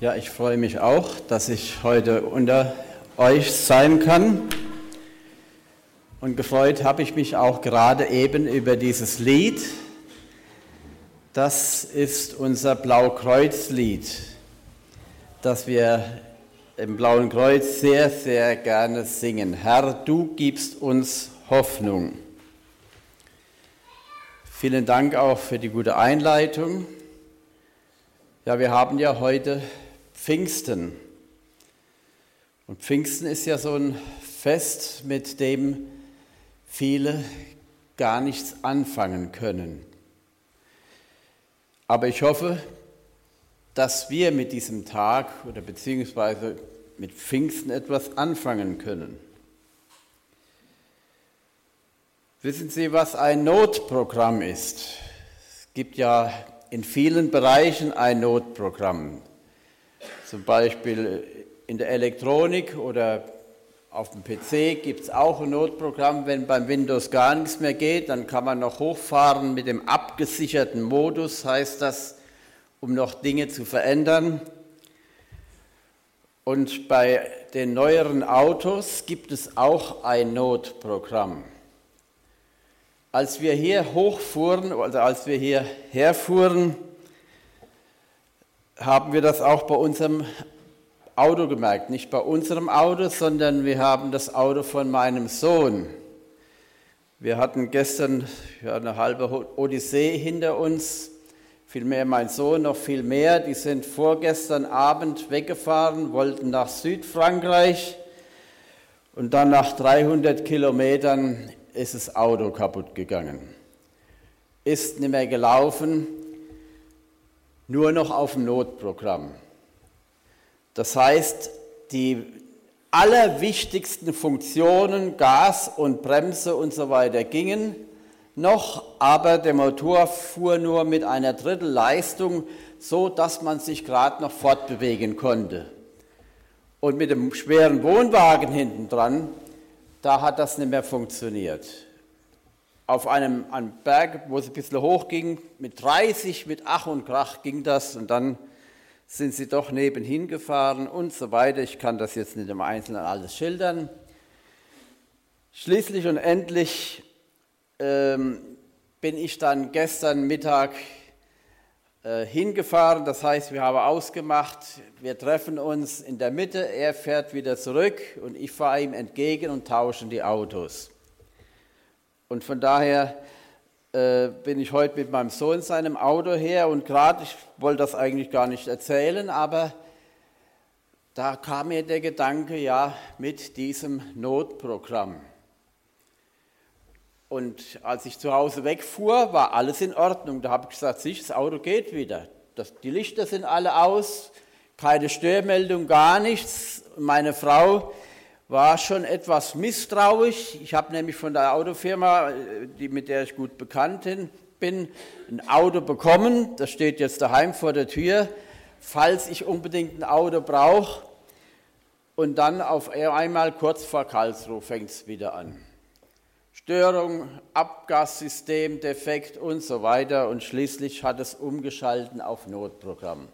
Ja, ich freue mich auch, dass ich heute unter euch sein kann. Und gefreut habe ich mich auch gerade eben über dieses Lied. Das ist unser Blaukreuzlied, das wir im Blauen Kreuz sehr, sehr gerne singen. Herr, du gibst uns Hoffnung. Vielen Dank auch für die gute Einleitung. Ja, wir haben ja heute Pfingsten. Und Pfingsten ist ja so ein Fest, mit dem viele gar nichts anfangen können. Aber ich hoffe, dass wir mit diesem Tag oder beziehungsweise mit Pfingsten etwas anfangen können. Wissen Sie, was ein Notprogramm ist? Es gibt ja in vielen Bereichen ein Notprogramm zum Beispiel in der Elektronik oder auf dem PC gibt es auch ein Notprogramm. Wenn beim Windows gar nichts mehr geht, dann kann man noch hochfahren mit dem abgesicherten Modus, heißt das, um noch Dinge zu verändern. Und bei den neueren Autos gibt es auch ein Notprogramm. Als wir hier hochfuhren, also als wir hier herfuhren, haben wir das auch bei unserem Auto gemerkt. Nicht bei unserem Auto, sondern wir haben das Auto von meinem Sohn. Wir hatten gestern ja, eine halbe Odyssee hinter uns, vielmehr mein Sohn noch viel mehr. Die sind vorgestern Abend weggefahren, wollten nach Südfrankreich und dann nach 300 Kilometern ist das Auto kaputt gegangen. Ist nicht mehr gelaufen nur noch auf dem Notprogramm. Das heißt, die allerwichtigsten Funktionen, Gas und Bremse und so weiter gingen noch, aber der Motor fuhr nur mit einer Drittel Leistung, so dass man sich gerade noch fortbewegen konnte. Und mit dem schweren Wohnwagen hinten dran, da hat das nicht mehr funktioniert auf einem, einem Berg, wo es ein bisschen hoch ging, mit 30, mit Ach und Krach ging das und dann sind sie doch nebenhin gefahren und so weiter. Ich kann das jetzt nicht im Einzelnen alles schildern. Schließlich und endlich ähm, bin ich dann gestern Mittag äh, hingefahren. Das heißt, wir haben ausgemacht, wir treffen uns in der Mitte, er fährt wieder zurück und ich fahre ihm entgegen und tauschen die Autos. Und von daher äh, bin ich heute mit meinem Sohn in seinem Auto her und gerade, ich wollte das eigentlich gar nicht erzählen, aber da kam mir der Gedanke, ja, mit diesem Notprogramm. Und als ich zu Hause wegfuhr, war alles in Ordnung. Da habe ich gesagt, sich, das Auto geht wieder. Das, die Lichter sind alle aus, keine Störmeldung, gar nichts. Meine Frau war schon etwas misstrauisch. Ich habe nämlich von der Autofirma, die, mit der ich gut bekannt bin, ein Auto bekommen. Das steht jetzt daheim vor der Tür, falls ich unbedingt ein Auto brauche. Und dann auf einmal kurz vor Karlsruhe fängt es wieder an. Störung, Abgassystem, Defekt und so weiter. Und schließlich hat es umgeschalten auf Notprogramm.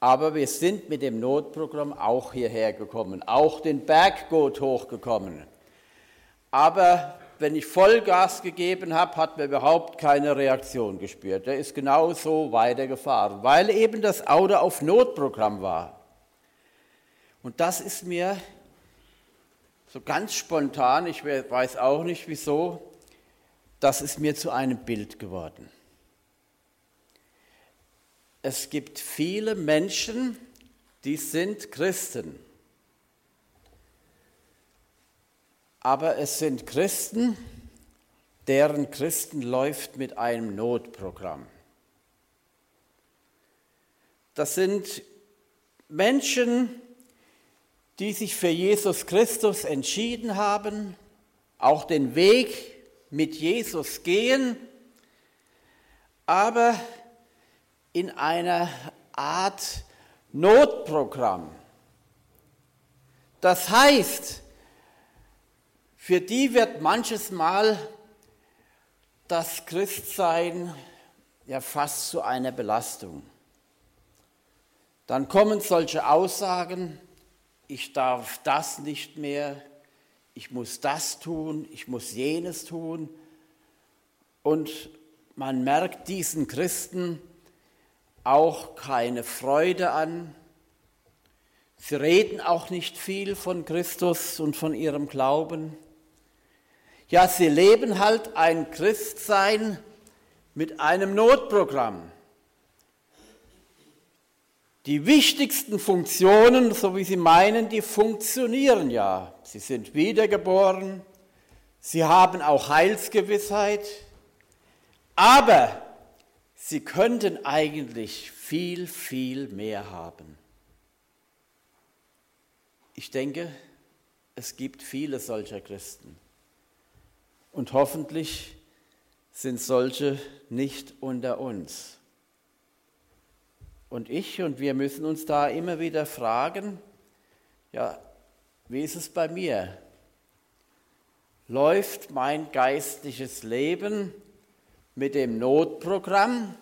Aber wir sind mit dem Notprogramm auch hierher gekommen, auch den Berggut hochgekommen. Aber wenn ich Vollgas gegeben habe, hat man überhaupt keine Reaktion gespürt. Der ist genauso weitergefahren, weil eben das Auto auf Notprogramm war. Und das ist mir so ganz spontan, ich weiß auch nicht wieso, das ist mir zu einem Bild geworden es gibt viele Menschen, die sind Christen. Aber es sind Christen, deren Christen läuft mit einem Notprogramm. Das sind Menschen, die sich für Jesus Christus entschieden haben, auch den Weg mit Jesus gehen, aber in einer Art Notprogramm. Das heißt, für die wird manches Mal das Christsein ja fast zu einer Belastung. dann kommen solche Aussagen, ich darf das nicht mehr, ich muss das tun, ich muss jenes tun. Und man merkt diesen Christen auch keine Freude an. Sie reden auch nicht viel von Christus und von ihrem Glauben. Ja, sie leben halt ein Christsein mit einem Notprogramm. Die wichtigsten Funktionen, so wie Sie meinen, die funktionieren ja. Sie sind wiedergeboren, sie haben auch Heilsgewissheit, aber sie könnten eigentlich viel, viel mehr haben. Ich denke, es gibt viele solcher Christen. Und hoffentlich sind solche nicht unter uns. Und ich und wir müssen uns da immer wieder fragen, ja, wie ist es bei mir? Läuft mein geistliches Leben mit dem Notprogramm,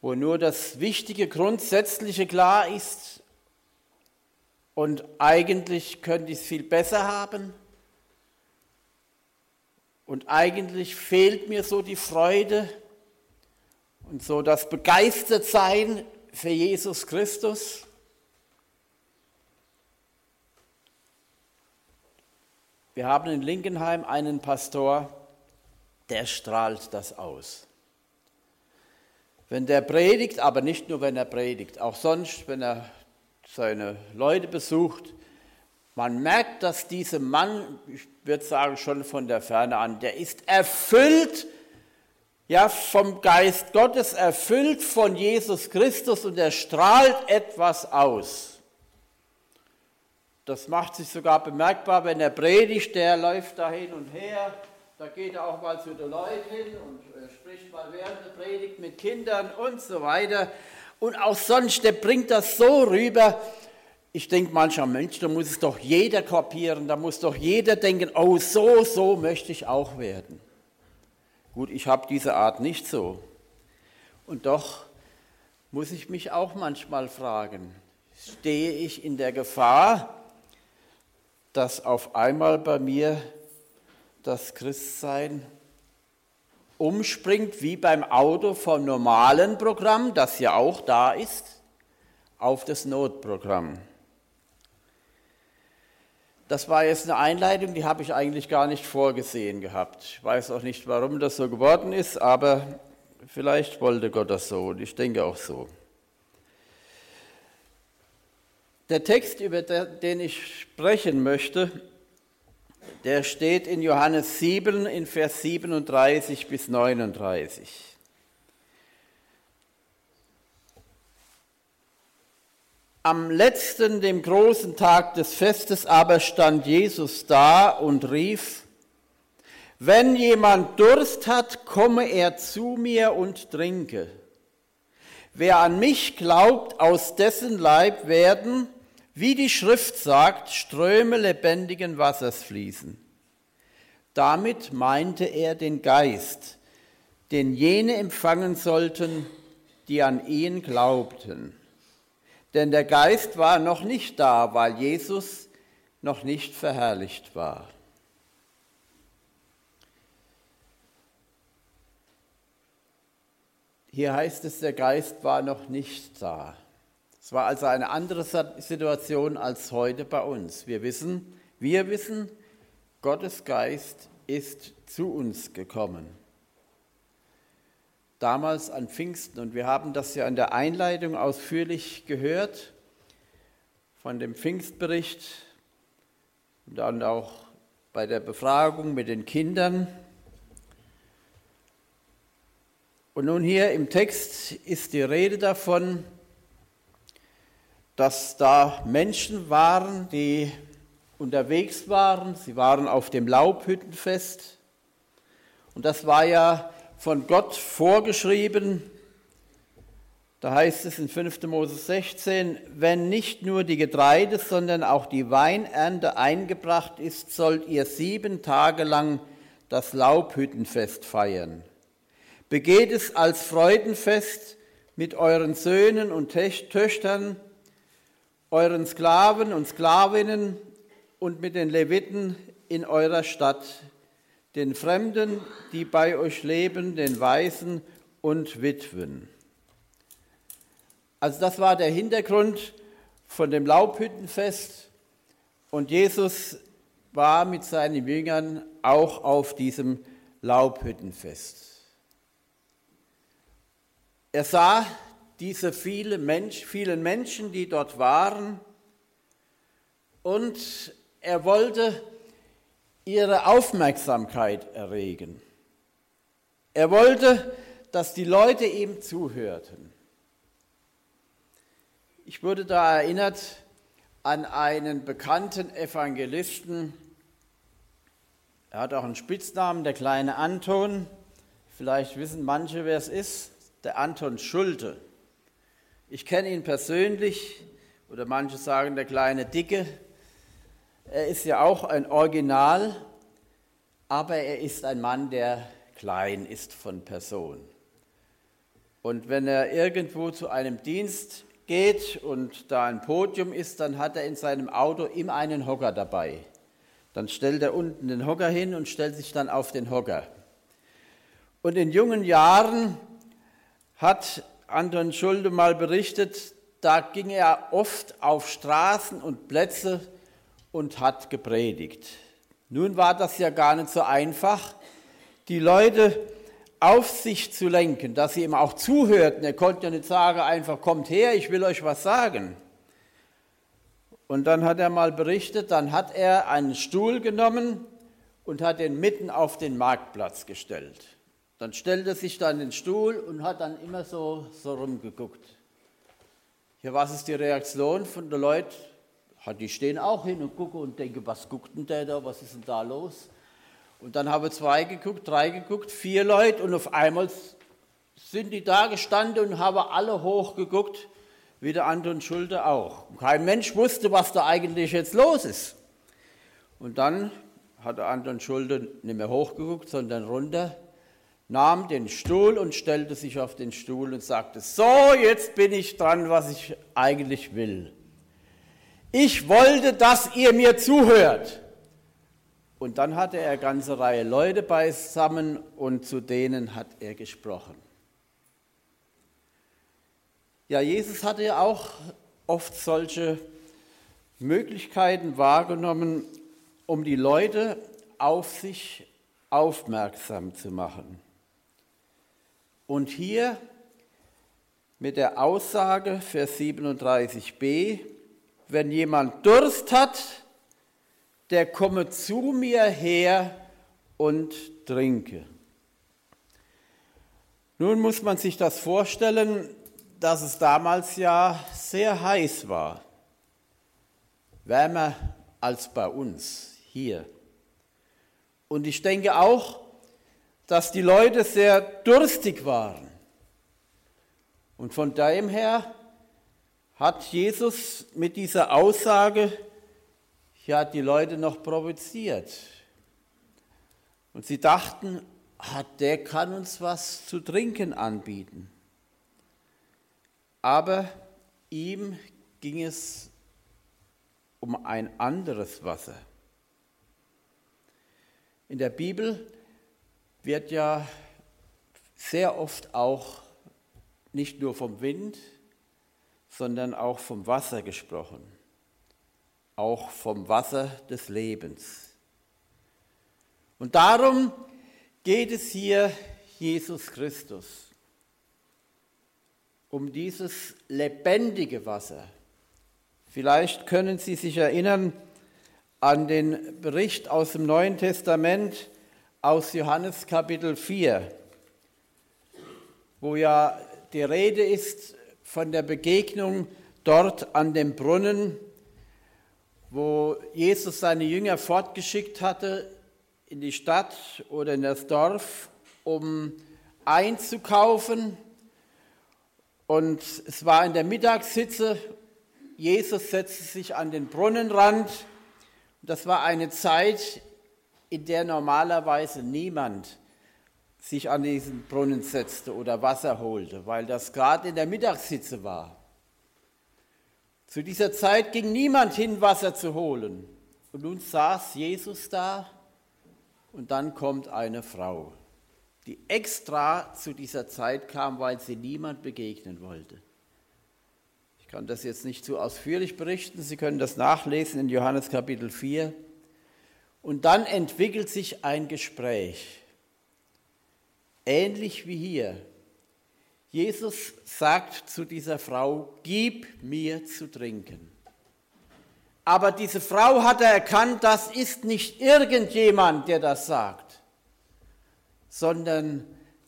wo nur das wichtige Grundsätzliche klar ist und eigentlich könnte ich es viel besser haben? Und eigentlich fehlt mir so die Freude, und so das Begeistertsein für Jesus Christus. Wir haben in Linkenheim einen Pastor, der strahlt das aus. Wenn der predigt, aber nicht nur wenn er predigt, auch sonst, wenn er seine Leute besucht, man merkt, dass dieser Mann, ich würde sagen schon von der Ferne an, der ist erfüllt ja, vom Geist Gottes erfüllt von Jesus Christus und er strahlt etwas aus. Das macht sich sogar bemerkbar, wenn er predigt, der läuft da hin und her, da geht er auch mal zu den Leuten hin und spricht mal während der Predigt mit Kindern und so weiter. Und auch sonst, der bringt das so rüber. Ich denke manchmal, Mensch, da muss es doch jeder kapieren, da muss doch jeder denken, oh, so, so möchte ich auch werden. Gut, ich habe diese Art nicht so. Und doch muss ich mich auch manchmal fragen, stehe ich in der Gefahr, dass auf einmal bei mir das Christsein umspringt, wie beim Auto vom normalen Programm, das ja auch da ist, auf das Notprogramm. Das war jetzt eine Einleitung, die habe ich eigentlich gar nicht vorgesehen gehabt. Ich weiß auch nicht, warum das so geworden ist, aber vielleicht wollte Gott das so und ich denke auch so. Der Text, über den ich sprechen möchte, der steht in Johannes 7 in Vers 37 bis 39. Am letzten, dem großen Tag des Festes aber stand Jesus da und rief, wenn jemand Durst hat, komme er zu mir und trinke. Wer an mich glaubt, aus dessen Leib werden, wie die Schrift sagt, Ströme lebendigen Wassers fließen. Damit meinte er den Geist, den jene empfangen sollten, die an ihn glaubten denn der Geist war noch nicht da, weil Jesus noch nicht verherrlicht war. Hier heißt es, der Geist war noch nicht da. Es war also eine andere Situation als heute bei uns. Wir wissen, wir wissen, Gottes Geist ist zu uns gekommen damals an Pfingsten. Und wir haben das ja in der Einleitung ausführlich gehört von dem Pfingstbericht und dann auch bei der Befragung mit den Kindern. Und nun hier im Text ist die Rede davon, dass da Menschen waren, die unterwegs waren. Sie waren auf dem Laubhüttenfest. Und das war ja von Gott vorgeschrieben. Da heißt es in 5. Mose 16, wenn nicht nur die Getreide, sondern auch die Weinernte eingebracht ist, sollt ihr sieben Tage lang das Laubhüttenfest feiern. Begeht es als Freudenfest mit euren Söhnen und Töchtern, euren Sklaven und Sklavinnen und mit den Leviten in eurer Stadt, den Fremden, die bei euch leben, den Waisen und Witwen. Also das war der Hintergrund von dem Laubhüttenfest und Jesus war mit seinen Jüngern auch auf diesem Laubhüttenfest. Er sah diese viele Mensch, vielen Menschen, die dort waren, und er wollte ihre Aufmerksamkeit erregen. Er wollte, dass die Leute ihm zuhörten. Ich wurde da erinnert an einen bekannten Evangelisten. Er hat auch einen Spitznamen, der kleine Anton. Vielleicht wissen manche, wer es ist. Der Anton Schulte. Ich kenne ihn persönlich, oder manche sagen der kleine Dicke. Er ist ja auch ein Original, aber er ist ein Mann, der klein ist von Person. Und wenn er irgendwo zu einem Dienst geht und da ein Podium ist, dann hat er in seinem Auto immer einen Hocker dabei. Dann stellt er unten den Hocker hin und stellt sich dann auf den Hocker. Und in jungen Jahren hat Anton Schulde mal berichtet, da ging er oft auf Straßen und Plätze und hat gepredigt. Nun war das ja gar nicht so einfach, die Leute auf sich zu lenken, dass sie ihm auch zuhörten. Er konnte ja nicht sagen, einfach kommt her, ich will euch was sagen. Und dann hat er mal berichtet, dann hat er einen Stuhl genommen und hat den mitten auf den Marktplatz gestellt. Dann stellte er sich dann den Stuhl und hat dann immer so, so rumgeguckt. Ja, was ist die Reaktion von den Leuten? Die stehen auch hin und gucken und denken, was guckt denn der da, was ist denn da los? Und dann haben zwei geguckt, drei geguckt, vier Leute und auf einmal sind die da gestanden und haben alle hochgeguckt, wie der Anton Schulte auch. kein Mensch wusste, was da eigentlich jetzt los ist. Und dann hat der Anton Schulte nicht mehr hochgeguckt, sondern runter, nahm den Stuhl und stellte sich auf den Stuhl und sagte, so, jetzt bin ich dran, was ich eigentlich will. Ich wollte, dass ihr mir zuhört. Und dann hatte er eine ganze Reihe Leute beisammen und zu denen hat er gesprochen. Ja, Jesus hatte ja auch oft solche Möglichkeiten wahrgenommen, um die Leute auf sich aufmerksam zu machen. Und hier mit der Aussage, Vers 37b, wenn jemand Durst hat, der komme zu mir her und trinke. Nun muss man sich das vorstellen, dass es damals ja sehr heiß war, wärmer als bei uns hier. Und ich denke auch, dass die Leute sehr durstig waren. Und von daher her hat Jesus mit dieser Aussage ja die Leute noch provoziert. Und sie dachten, ah, der kann uns was zu trinken anbieten. Aber ihm ging es um ein anderes Wasser. In der Bibel wird ja sehr oft auch nicht nur vom Wind, sondern auch vom Wasser gesprochen auch vom Wasser des Lebens. Und darum geht es hier Jesus Christus, um dieses lebendige Wasser. Vielleicht können Sie sich erinnern an den Bericht aus dem Neuen Testament aus Johannes Kapitel 4, wo ja die Rede ist von der Begegnung dort an dem Brunnen wo Jesus seine Jünger fortgeschickt hatte in die Stadt oder in das Dorf, um einzukaufen. Und es war in der Mittagshitze. Jesus setzte sich an den Brunnenrand. Das war eine Zeit, in der normalerweise niemand sich an diesen Brunnen setzte oder Wasser holte, weil das gerade in der Mittagssitze war. Zu dieser Zeit ging niemand hin, Wasser zu holen. Und nun saß Jesus da und dann kommt eine Frau, die extra zu dieser Zeit kam, weil sie niemand begegnen wollte. Ich kann das jetzt nicht zu ausführlich berichten, Sie können das nachlesen in Johannes Kapitel 4. Und dann entwickelt sich ein Gespräch, ähnlich wie hier. Jesus sagt zu dieser Frau, gib mir zu trinken. Aber diese Frau hat erkannt, das ist nicht irgendjemand, der das sagt, sondern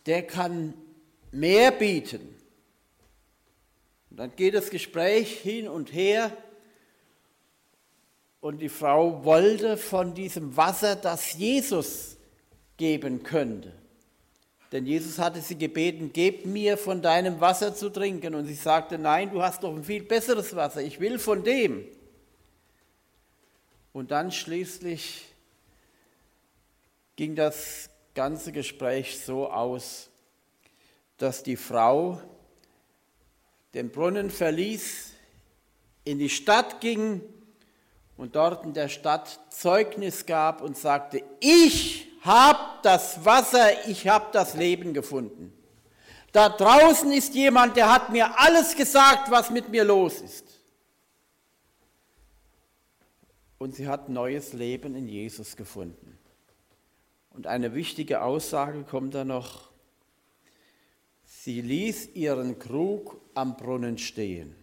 der kann mehr bieten. Und dann geht das Gespräch hin und her und die Frau wollte von diesem Wasser, das Jesus geben könnte. Denn Jesus hatte sie gebeten, gib mir von deinem Wasser zu trinken. Und sie sagte, nein, du hast doch ein viel besseres Wasser, ich will von dem. Und dann schließlich ging das ganze Gespräch so aus, dass die Frau den Brunnen verließ, in die Stadt ging und dort in der Stadt Zeugnis gab und sagte, ich habe das Wasser, ich habe das Leben gefunden. Da draußen ist jemand, der hat mir alles gesagt, was mit mir los ist. Und sie hat neues Leben in Jesus gefunden. Und eine wichtige Aussage kommt da noch. Sie ließ ihren Krug am Brunnen stehen.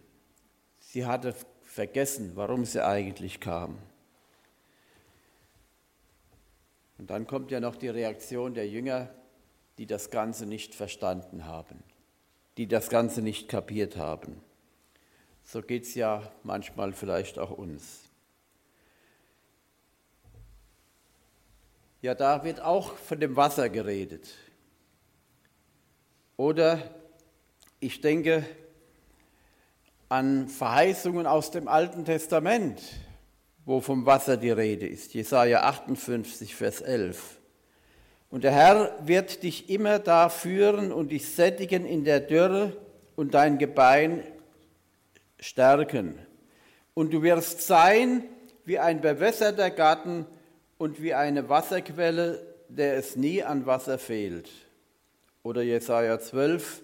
Sie hatte vergessen, warum sie eigentlich kam. Und dann kommt ja noch die Reaktion der Jünger, die das Ganze nicht verstanden haben, die das Ganze nicht kapiert haben. So geht es ja manchmal vielleicht auch uns. Ja, da wird auch von dem Wasser geredet. Oder ich denke an Verheißungen aus dem Alten Testament, wo vom Wasser die Rede ist. Jesaja 58, Vers 11. Und der Herr wird dich immer da führen und dich sättigen in der Dürre und dein Gebein stärken. Und du wirst sein wie ein bewässerter Garten und wie eine Wasserquelle, der es nie an Wasser fehlt. Oder Jesaja 12,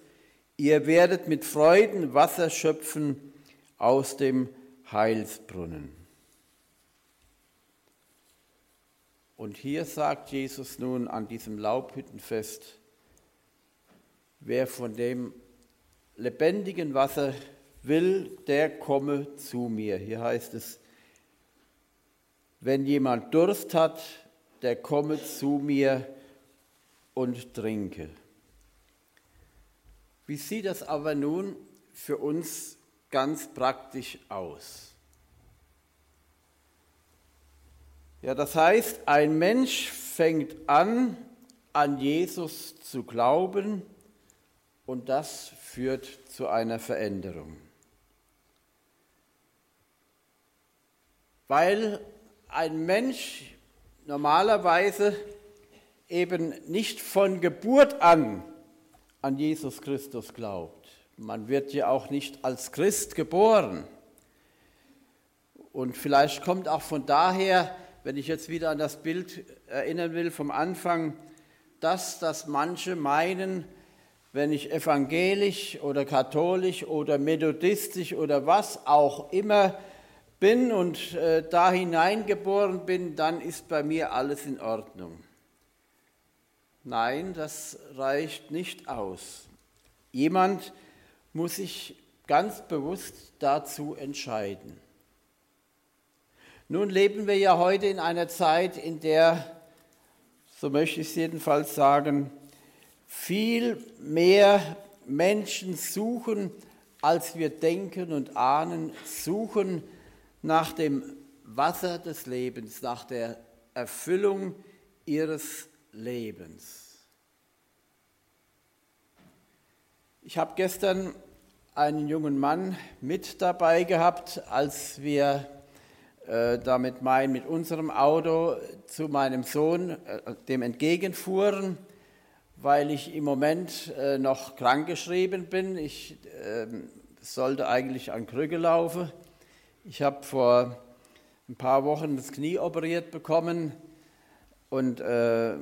ihr werdet mit Freuden Wasser schöpfen aus dem Heilsbrunnen. Und hier sagt Jesus nun an diesem Laubhüttenfest, wer von dem lebendigen Wasser will, der komme zu mir. Hier heißt es, wenn jemand Durst hat, der komme zu mir und trinke. Wie sieht das aber nun für uns ganz praktisch aus? Ja, das heißt, ein Mensch fängt an, an Jesus zu glauben und das führt zu einer Veränderung. Weil ein Mensch normalerweise eben nicht von Geburt an an Jesus Christus glaubt. Man wird ja auch nicht als Christ geboren. Und vielleicht kommt auch von daher wenn ich jetzt wieder an das Bild erinnern will vom Anfang, dass das manche meinen, wenn ich evangelisch oder katholisch oder methodistisch oder was auch immer bin und äh, da hineingeboren bin, dann ist bei mir alles in Ordnung. Nein, das reicht nicht aus. Jemand muss sich ganz bewusst dazu entscheiden. Nun leben wir ja heute in einer Zeit, in der, so möchte ich es jedenfalls sagen, viel mehr Menschen suchen, als wir denken und ahnen, suchen nach dem Wasser des Lebens, nach der Erfüllung ihres Lebens. Ich habe gestern einen jungen Mann mit dabei gehabt, als wir äh, damit mein, mit unserem Auto zu meinem Sohn, äh, dem entgegenfuhren, weil ich im Moment äh, noch krankgeschrieben bin. Ich äh, sollte eigentlich an Krücke laufen. Ich habe vor ein paar Wochen das Knie operiert bekommen, und, äh,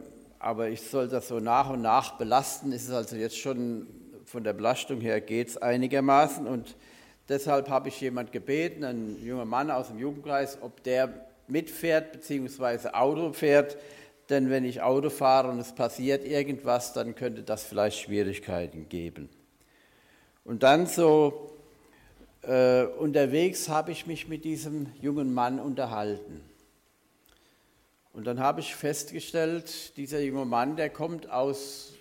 aber ich soll das so nach und nach belasten. Es ist also jetzt schon von der Belastung her geht es einigermaßen und deshalb habe ich jemand gebeten, ein junger Mann aus dem Jugendkreis, ob der mitfährt bzw. Auto fährt, denn wenn ich Auto fahre und es passiert irgendwas, dann könnte das vielleicht Schwierigkeiten geben. Und dann so äh, unterwegs habe ich mich mit diesem jungen Mann unterhalten. Und dann habe ich festgestellt, dieser junge Mann, der kommt aus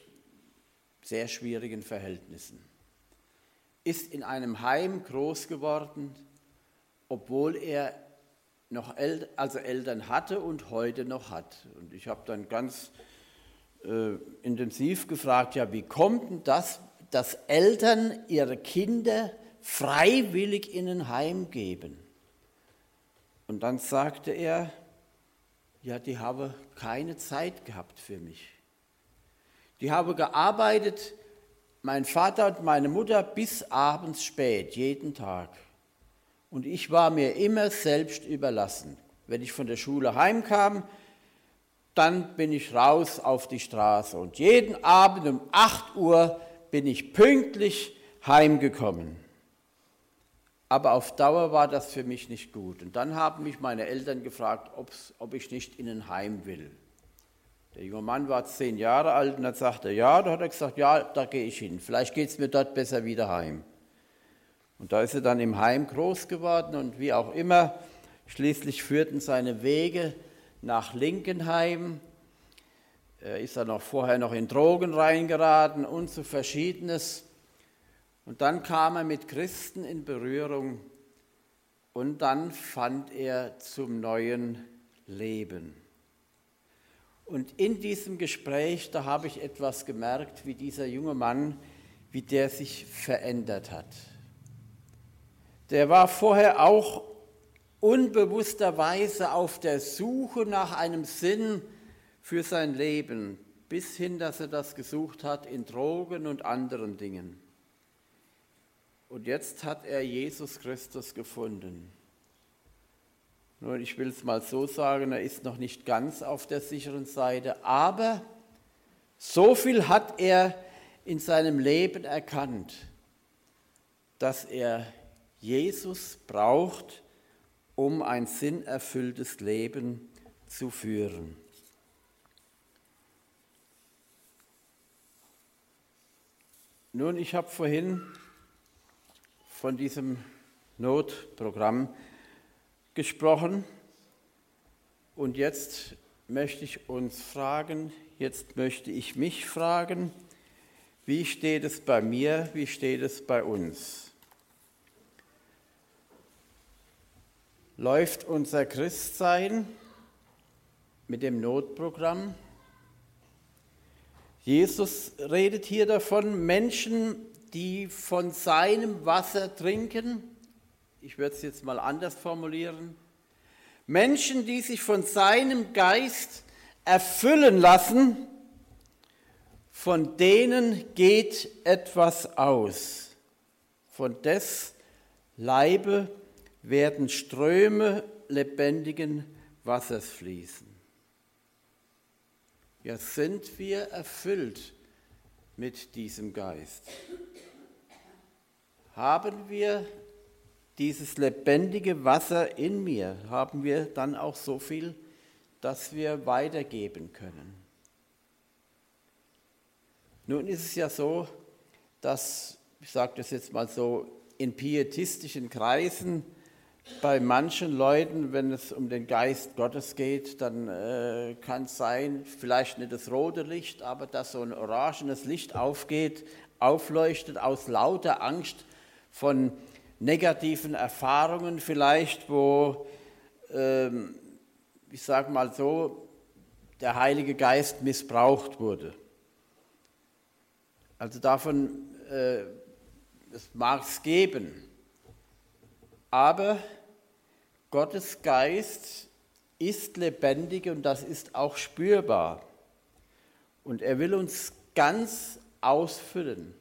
sehr schwierigen Verhältnissen, ist in einem Heim groß geworden, obwohl er noch El also Eltern hatte und heute noch hat. Und ich habe dann ganz äh, intensiv gefragt, ja, wie kommt denn das, dass Eltern ihre Kinder freiwillig in ein Heim geben? Und dann sagte er, ja, die haben keine Zeit gehabt für mich. Die haben gearbeitet, mein Vater und meine Mutter, bis abends spät, jeden Tag. Und ich war mir immer selbst überlassen. Wenn ich von der Schule heimkam, dann bin ich raus auf die Straße. Und jeden Abend um 8 Uhr bin ich pünktlich heimgekommen. Aber auf Dauer war das für mich nicht gut. Und dann haben mich meine Eltern gefragt, ob ich nicht in ein Heim will. Der junge Mann war zehn Jahre alt und dann sagte er, ja, da hat er gesagt, ja, da gehe ich hin. Vielleicht geht es mir dort besser wieder heim. Und da ist er dann im Heim groß geworden und wie auch immer, schließlich führten seine Wege nach Linkenheim. Er ist dann auch vorher noch in Drogen reingeraten und zu Verschiedenes. Und dann kam er mit Christen in Berührung und dann fand er zum neuen Leben. Und in diesem Gespräch, da habe ich etwas gemerkt, wie dieser junge Mann, wie der sich verändert hat der war vorher auch unbewussterweise auf der Suche nach einem Sinn für sein Leben, bis hin, dass er das gesucht hat in Drogen und anderen Dingen. Und jetzt hat er Jesus Christus gefunden. Nun, ich will es mal so sagen, er ist noch nicht ganz auf der sicheren Seite, aber so viel hat er in seinem Leben erkannt, dass er Jesus braucht, um ein sinnerfülltes Leben zu führen. Nun, ich habe vorhin von diesem Notprogramm gesprochen und jetzt möchte ich uns fragen, jetzt möchte ich mich fragen, wie steht es bei mir, wie steht es bei uns? läuft unser Christsein mit dem Notprogramm. Jesus redet hier davon, Menschen, die von seinem Wasser trinken, ich würde es jetzt mal anders formulieren, Menschen, die sich von seinem Geist erfüllen lassen, von denen geht etwas aus, von des Leibe werden Ströme lebendigen Wassers fließen. Ja, sind wir erfüllt mit diesem Geist? Haben wir dieses lebendige Wasser in mir? Haben wir dann auch so viel, dass wir weitergeben können? Nun ist es ja so, dass, ich sage das jetzt mal so, in pietistischen Kreisen bei manchen Leuten, wenn es um den Geist Gottes geht, dann äh, kann es sein, vielleicht nicht das rote Licht, aber dass so ein orangenes Licht aufgeht, aufleuchtet aus lauter Angst von negativen Erfahrungen vielleicht, wo, ähm, ich sage mal so, der Heilige Geist missbraucht wurde. Also davon äh, mag es geben. Aber Gottes Geist ist lebendig und das ist auch spürbar. Und er will uns ganz ausfüllen.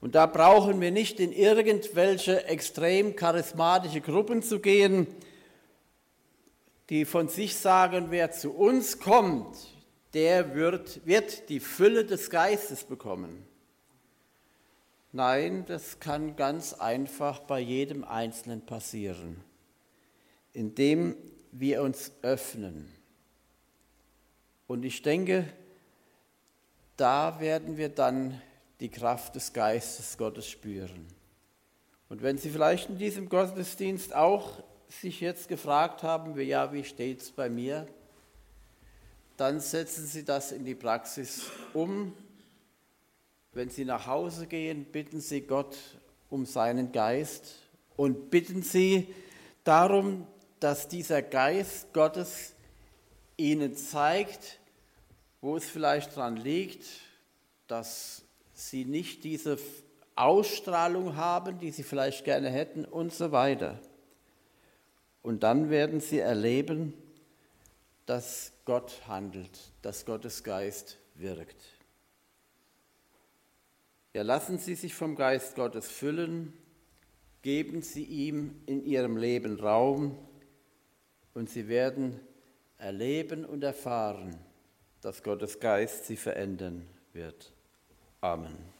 Und da brauchen wir nicht in irgendwelche extrem charismatische Gruppen zu gehen, die von sich sagen, wer zu uns kommt, der wird, wird die Fülle des Geistes bekommen. Nein, das kann ganz einfach bei jedem Einzelnen passieren, indem wir uns öffnen. Und ich denke, da werden wir dann die Kraft des Geistes Gottes spüren. Und wenn Sie vielleicht in diesem Gottesdienst auch sich jetzt gefragt haben, ja, wie steht es bei mir, dann setzen Sie das in die Praxis um. Wenn Sie nach Hause gehen, bitten Sie Gott um seinen Geist und bitten Sie darum, dass dieser Geist Gottes Ihnen zeigt, wo es vielleicht daran liegt, dass sie nicht diese Ausstrahlung haben, die sie vielleicht gerne hätten und so weiter. Und dann werden sie erleben, dass Gott handelt, dass Gottes Geist wirkt. Ja, lassen Sie sich vom Geist Gottes füllen, geben Sie ihm in Ihrem Leben Raum und Sie werden erleben und erfahren, dass Gottes Geist Sie verändern wird. Amen.